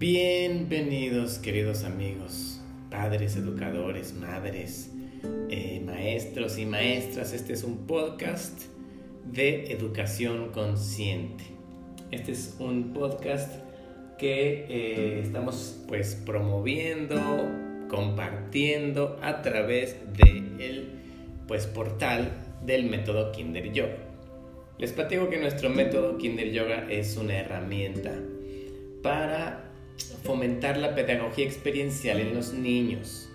Bienvenidos queridos amigos, padres, educadores, madres, eh, maestros y maestras. Este es un podcast de educación consciente. Este es un podcast que eh, estamos pues promoviendo, compartiendo a través del pues portal del método Kinder Yoga. Les platico que nuestro método Kinder Yoga es una herramienta para fomentar la pedagogía experiencial en los niños,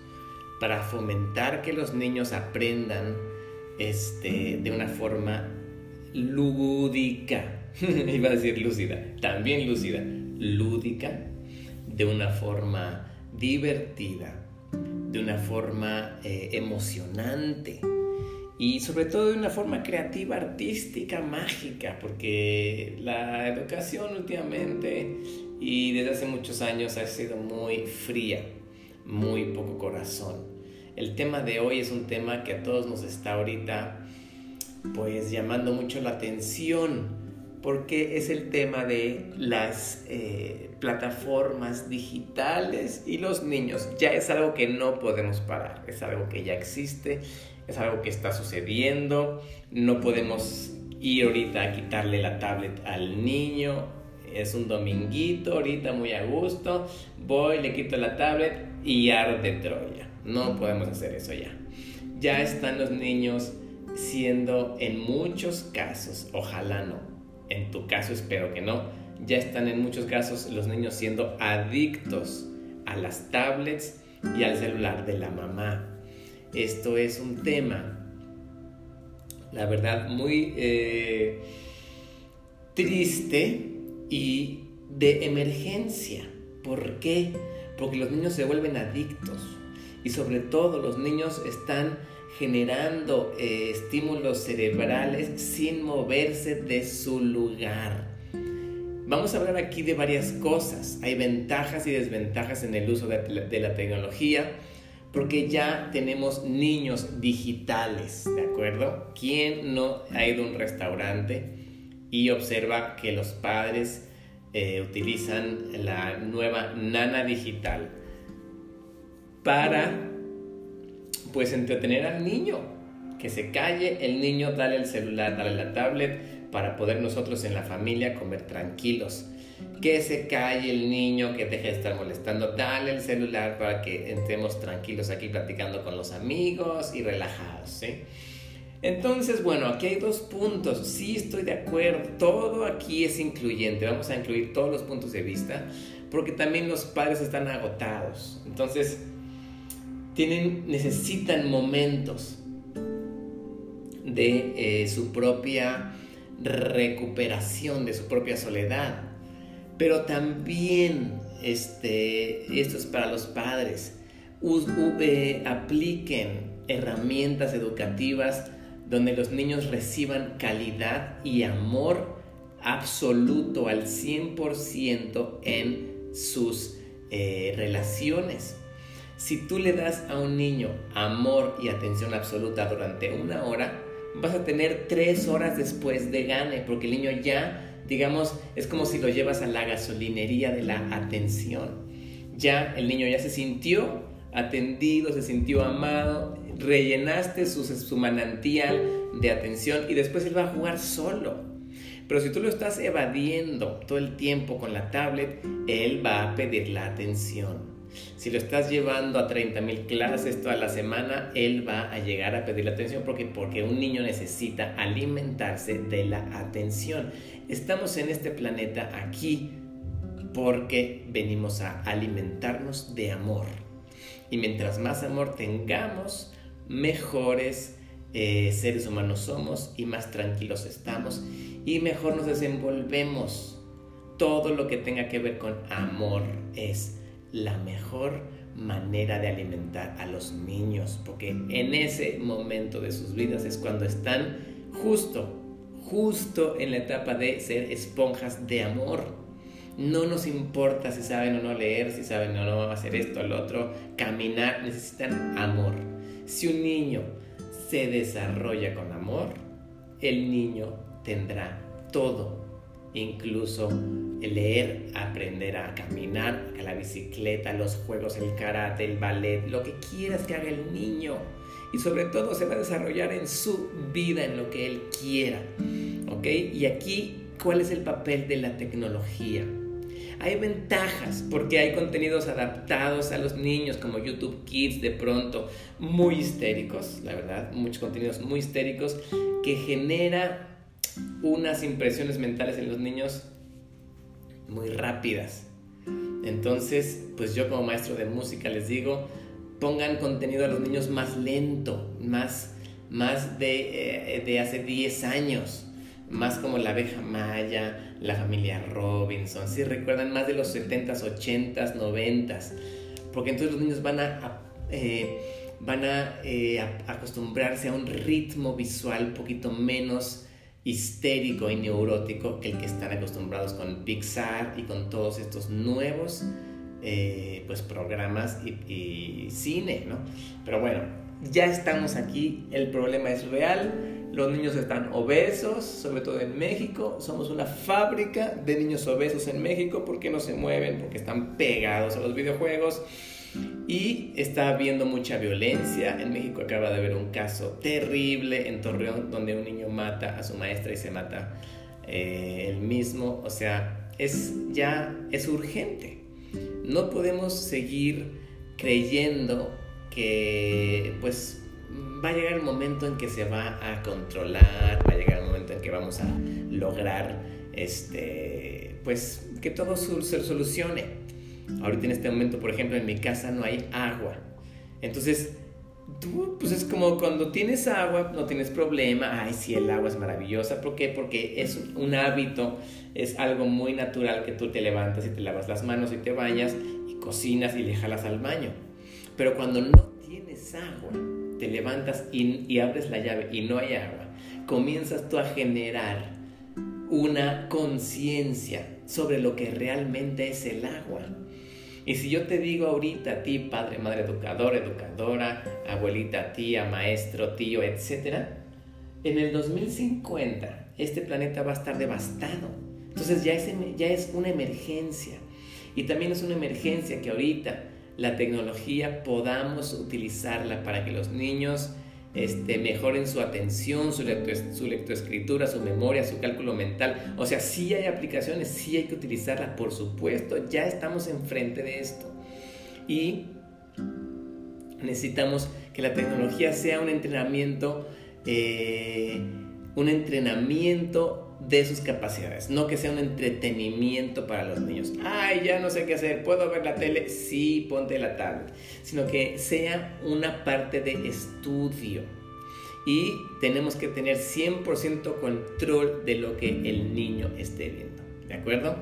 para fomentar que los niños aprendan este, de una forma lúdica, iba a decir lúcida, también lúcida, lúdica, de una forma divertida, de una forma eh, emocionante y sobre todo de una forma creativa, artística, mágica, porque la educación últimamente y desde hace muchos años ha sido muy fría, muy poco corazón. El tema de hoy es un tema que a todos nos está ahorita pues llamando mucho la atención porque es el tema de las eh, plataformas digitales y los niños. Ya es algo que no podemos parar, es algo que ya existe, es algo que está sucediendo, no podemos ir ahorita a quitarle la tablet al niño, es un dominguito, ahorita muy a gusto, voy, le quito la tablet y arde Troya. No podemos hacer eso ya. Ya están los niños siendo en muchos casos, ojalá no, en tu caso espero que no, ya están en muchos casos los niños siendo adictos a las tablets y al celular de la mamá. Esto es un tema, la verdad, muy eh, triste y de emergencia. ¿Por qué? Porque los niños se vuelven adictos y sobre todo los niños están generando eh, estímulos cerebrales sin moverse de su lugar. Vamos a hablar aquí de varias cosas. Hay ventajas y desventajas en el uso de, de la tecnología porque ya tenemos niños digitales, ¿de acuerdo? ¿Quién no ha ido a un restaurante? Y observa que los padres eh, utilizan la nueva nana digital para pues entretener al niño que se calle el niño dale el celular dale la tablet para poder nosotros en la familia comer tranquilos que se calle el niño que deje de estar molestando dale el celular para que entremos tranquilos aquí platicando con los amigos y relajados ¿sí? Entonces, bueno, aquí hay dos puntos. Sí estoy de acuerdo. Todo aquí es incluyente. Vamos a incluir todos los puntos de vista. Porque también los padres están agotados. Entonces, tienen, necesitan momentos de eh, su propia recuperación, de su propia soledad. Pero también, este, esto es para los padres, eh, apliquen herramientas educativas donde los niños reciban calidad y amor absoluto al 100% en sus eh, relaciones. Si tú le das a un niño amor y atención absoluta durante una hora, vas a tener tres horas después de gane, porque el niño ya, digamos, es como si lo llevas a la gasolinería de la atención. Ya el niño ya se sintió atendido, se sintió amado, rellenaste su, manantial de atención y después él va a jugar solo. Pero si tú lo estás evadiendo todo el tiempo con la tablet, él va a pedir la atención. Si lo estás llevando a 30 mil clases toda la semana, él va a llegar a pedir la atención porque, porque un niño necesita alimentarse de la atención. Estamos en este planeta aquí porque venimos a alimentarnos de amor. Y mientras más amor tengamos, mejores eh, seres humanos somos y más tranquilos estamos y mejor nos desenvolvemos. Todo lo que tenga que ver con amor es la mejor manera de alimentar a los niños, porque en ese momento de sus vidas es cuando están justo, justo en la etapa de ser esponjas de amor. No nos importa si saben o no leer, si saben o no hacer esto o lo otro, caminar, necesitan amor. Si un niño se desarrolla con amor, el niño tendrá todo, incluso leer, aprender a caminar, a la bicicleta, los juegos, el karate, el ballet, lo que quieras que haga el niño. Y sobre todo se va a desarrollar en su vida, en lo que él quiera. ¿Ok? Y aquí, ¿cuál es el papel de la tecnología? Hay ventajas porque hay contenidos adaptados a los niños como YouTube Kids de pronto, muy histéricos, la verdad, muchos contenidos muy histéricos que genera unas impresiones mentales en los niños muy rápidas. Entonces, pues yo como maestro de música les digo, pongan contenido a los niños más lento, más, más de, eh, de hace 10 años, más como la abeja maya, la familia Robinson, si recuerdan más de los 70s, 80s, 90s, porque entonces los niños van a, eh, van eh, a, acostumbrarse a un ritmo visual un poquito menos histérico y neurótico que el que están acostumbrados con Pixar y con todos estos nuevos eh, pues programas y, y cine, ¿no? Pero bueno, ya estamos aquí, el problema es real los niños están obesos, sobre todo en México. Somos una fábrica de niños obesos en México porque no se mueven, porque están pegados a los videojuegos. Y está habiendo mucha violencia. En México acaba de haber un caso terrible en Torreón donde un niño mata a su maestra y se mata eh, él mismo. O sea, es ya es urgente. No podemos seguir creyendo que pues va a llegar el momento en que se va a controlar, va a llegar el momento en que vamos a lograr este, pues que todo se solucione. Ahorita en este momento, por ejemplo, en mi casa no hay agua. Entonces, tú, pues es como cuando tienes agua, no tienes problema. Ay, sí, el agua es maravillosa. ¿Por qué? Porque es un hábito, es algo muy natural que tú te levantas y te lavas las manos y te bañas y cocinas y le jalas al baño. Pero cuando no tienes agua, te levantas y, abres la llave y no hay agua, comienzas tú a generar una conciencia sobre lo que realmente es el agua. Y si yo te digo ahorita a ti, padre, madre, educador, educadora, abuelita, tía, maestro, tío, etc., en el 2050 este planeta va a estar devastado. Entonces ya es, ya es una emergencia. Y también es una emergencia que ahorita la tecnología podamos utilizarla para que los niños este, mejoren su atención, su, su lectoescritura, su memoria, su cálculo mental. O sea, sí hay aplicaciones, sí hay que utilizarla, por supuesto, ya estamos enfrente de esto. Y necesitamos que la tecnología sea un entrenamiento, eh, un entrenamiento de sus capacidades, no que sea un entretenimiento para los niños. Ay, ya no sé qué hacer, ¿puedo ver la tele? Sí, ponte la tablet, sino que sea una parte de estudio. Y tenemos que tener 100% control de lo que el niño esté viendo, ¿de acuerdo?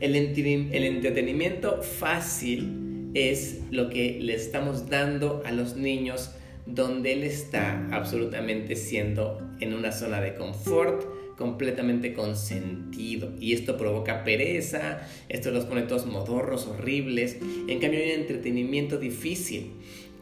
El, el entretenimiento fácil es lo que le estamos dando a los niños donde él está absolutamente siendo en una zona de confort, completamente consentido. Y esto provoca pereza, esto los pone todos modorros, horribles. En cambio hay un entretenimiento difícil,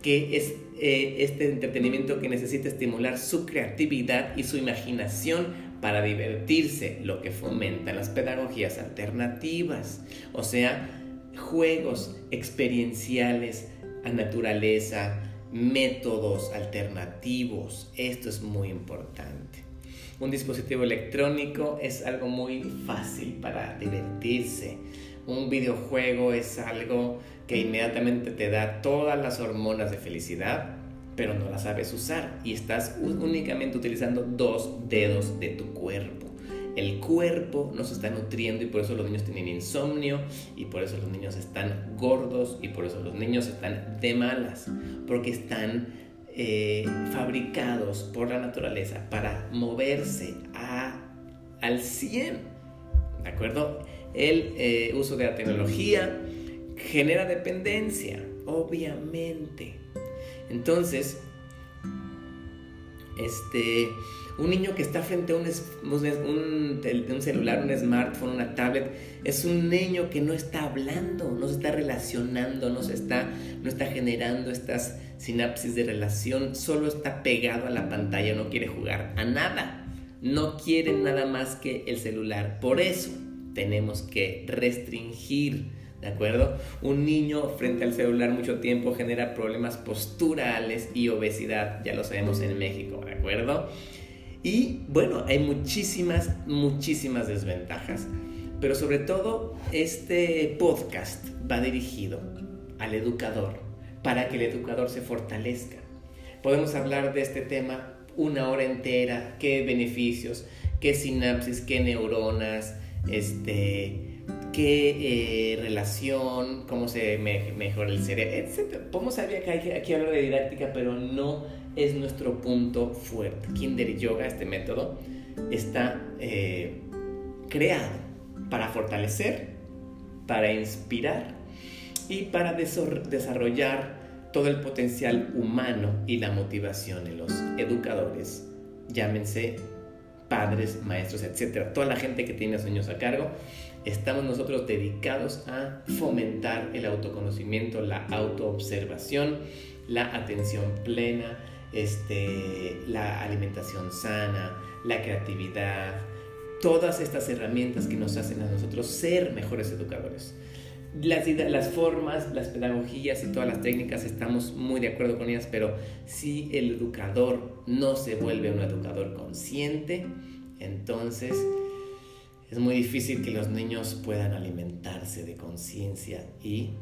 que es eh, este entretenimiento que necesita estimular su creatividad y su imaginación para divertirse, lo que fomenta las pedagogías alternativas, o sea, juegos experienciales a naturaleza, métodos alternativos. Esto es muy importante un dispositivo electrónico es algo muy fácil para divertirse. Un videojuego es algo que inmediatamente te da todas las hormonas de felicidad, pero no las sabes usar y estás únicamente utilizando dos dedos de tu cuerpo. El cuerpo nos está nutriendo y por eso los niños tienen insomnio y por eso los niños están gordos y por eso los niños están de malas, porque están eh, fabricados por la naturaleza para moverse a, al 100. ¿De acuerdo? El eh, uso de la tecnología genera dependencia, obviamente. Entonces, este, un niño que está frente a un, celular, un smartphone, una tablet, es un niño que no está hablando, no se está relacionando, no, se está, no está generando estas sinapsis de relación, solo está pegado a la pantalla, no quiere jugar a nada, no quiere nada más que el celular. Por eso, tenemos que restringir, ¿de acuerdo? Un niño frente al celular mucho tiempo genera problemas posturales y obesidad, ya lo sabemos en México, ¿de acuerdo? Y bueno, hay muchísimas, muchísimas desventajas, pero sobre todo este podcast va dirigido al educador para que el educador se fortalezca. Podemos hablar de este tema una hora entera, qué beneficios, qué sinapsis, qué neuronas, este, qué eh, relación, cómo se mejora el cerebro, etc. Podemos aquí hablar de didáctica, pero no es nuestro punto fuerte. Kinder Yoga, este método, está eh, creado para fortalecer, para inspirar y para desarrollar todo el potencial humano y la motivación en los educadores, llámense padres, maestros, etcétera, toda la gente que tiene niños a cargo, estamos nosotros dedicados a fomentar el autoconocimiento, la autoobservación, la atención plena, este, la alimentación sana, la creatividad, todas estas herramientas que nos hacen a nosotros ser mejores educadores. Las, las formas, las pedagogías y todas las técnicas estamos muy de acuerdo con ellas, pero si el educador no se vuelve un educador consciente, entonces es muy difícil que los niños puedan alimentarse de conciencia y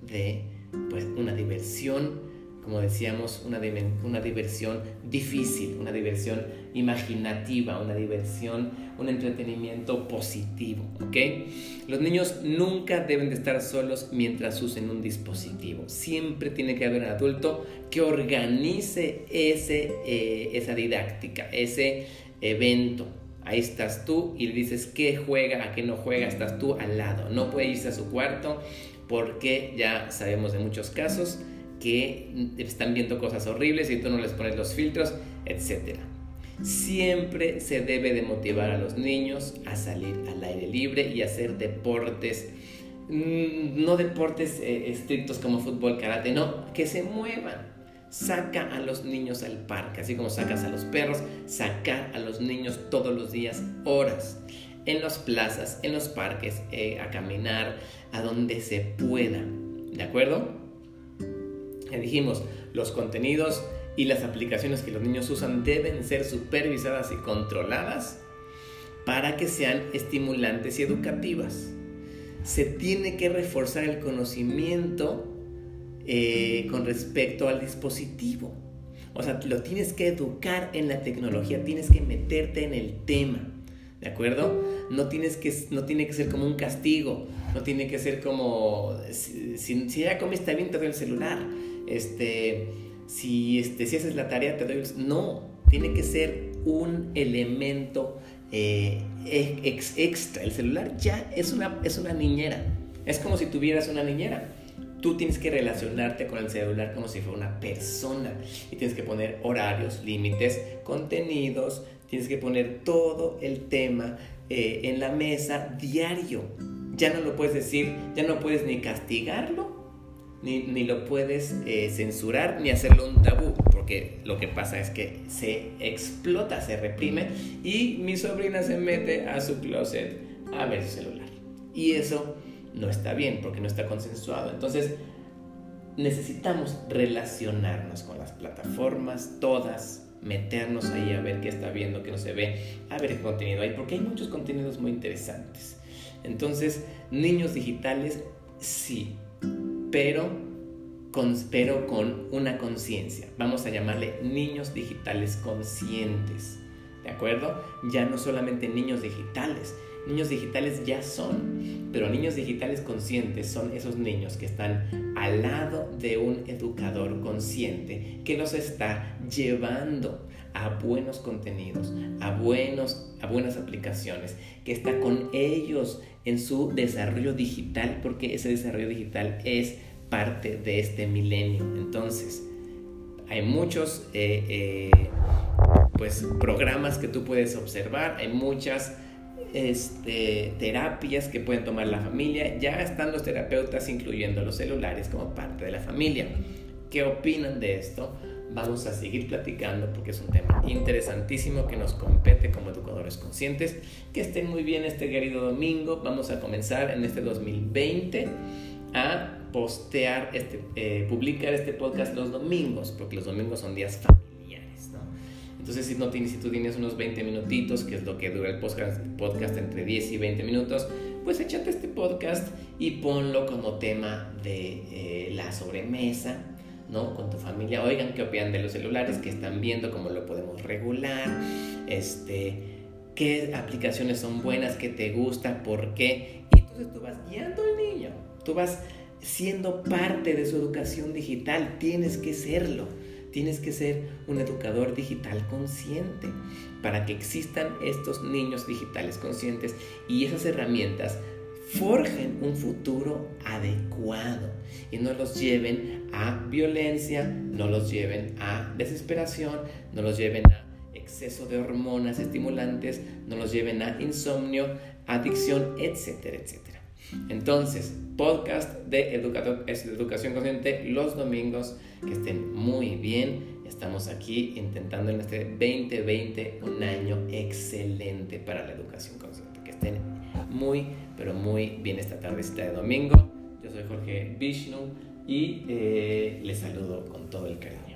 de pues, una diversión como decíamos, una, una diversión difícil, una diversión imaginativa, una diversión, un entretenimiento positivo, ¿ok? Los niños nunca deben de estar solos mientras usen un dispositivo. Siempre tiene que haber un adulto que organice ese, eh, esa didáctica, ese evento. Ahí estás tú y le dices qué juega, a qué no juega, estás tú al lado. No puede irse a su cuarto porque ya sabemos de muchos casos que están viendo cosas horribles y tú no les pones los filtros, etc. Siempre se debe de motivar a los niños a salir al aire libre y hacer deportes, mm, no deportes eh, estrictos como fútbol, karate, no, que se muevan. Saca a los niños al parque, así como sacas a los perros, sacar a los niños todos los días horas en las plazas, en los parques, eh, a caminar, a donde se pueda. ¿De acuerdo? Ya dijimos, los contenidos y las aplicaciones que los niños usan deben ser supervisadas y controladas para que sean estimulantes y educativas. Se tiene que reforzar el conocimiento eh, con respecto al dispositivo. O sea, lo tienes que educar en la tecnología, tienes que meterte en el tema. ¿De acuerdo? No, tienes que, no tiene que ser como un castigo, no tiene que ser como, si, si ya comiste bien, te doy el celular este, si, este, si haces la tarea te doy... No, tiene que ser un elemento eh, extra. El celular ya es una, es una niñera. Es como si tuvieras una niñera. Tú tienes que relacionarte con el celular como si fuera una persona y tienes que poner horarios, límites, contenidos, tienes que poner todo el tema eh, en la mesa diario. Ya no lo puedes decir, ya no puedes ni castigarlo ni, lo puedes eh, censurar ni hacerlo un tabú, porque lo que pasa es que se explota, se reprime y mi sobrina se mete a su closet a ver su celular. Y eso no está bien porque no está consensuado. Entonces necesitamos relacionarnos con las plataformas, todas, meternos ahí a ver qué está viendo, qué no se ve, a ver qué contenido hay, porque hay muchos contenidos muy interesantes. Entonces, niños digitales, sí, pero con, pero con una conciencia. Vamos a llamarle niños digitales conscientes. ¿De acuerdo? Ya no solamente niños digitales. Niños digitales ya son, pero niños digitales conscientes son esos niños que están al lado de un educador consciente que los está llevando a buenos contenidos, a, buenos, a buenas aplicaciones, que está con ellos en su desarrollo digital, porque ese desarrollo digital es parte de este milenio. Entonces, hay muchos eh, eh, pues, programas que tú puedes observar, hay muchas este, terapias que pueden tomar la familia. Ya están los terapeutas incluyendo los celulares como parte de la familia. ¿Qué opinan de esto? Vamos a seguir platicando porque es un tema interesantísimo que nos compete como educadores conscientes. Que estén muy bien este querido domingo. Vamos a comenzar en este 2020 a postear, este, eh, publicar este podcast los domingos, porque los domingos son días familiares, ¿no? Entonces, si, no tienes, si tú tienes unos 20 minutitos, que es lo que dura el podcast, podcast entre 10 y 20 minutos, pues échate este podcast y ponlo como tema de eh, la sobremesa, ¿no? Con tu familia. Oigan qué opinan de los celulares, que están viendo, cómo lo podemos regular, este, qué aplicaciones son buenas, qué te gusta, por qué. Y entonces tú vas guiando al niño, tú vas siendo parte de su educación digital, tienes que serlo. Tienes que ser un educador digital consciente para que existan estos niños digitales conscientes y esas herramientas forjen un futuro adecuado y no los lleven a violencia, no los lleven a desesperación, no los lleven a exceso de hormonas estimulantes, no los lleven a insomnio, adicción, etcétera, etcétera. Entonces, podcast de educación consciente los domingos, que estén muy bien. Estamos aquí intentando en este 2020 un año excelente para la educación consciente. Que estén muy, pero muy bien esta tardecita de domingo. Yo soy Jorge Vishnu y eh, les saludo con todo el cariño.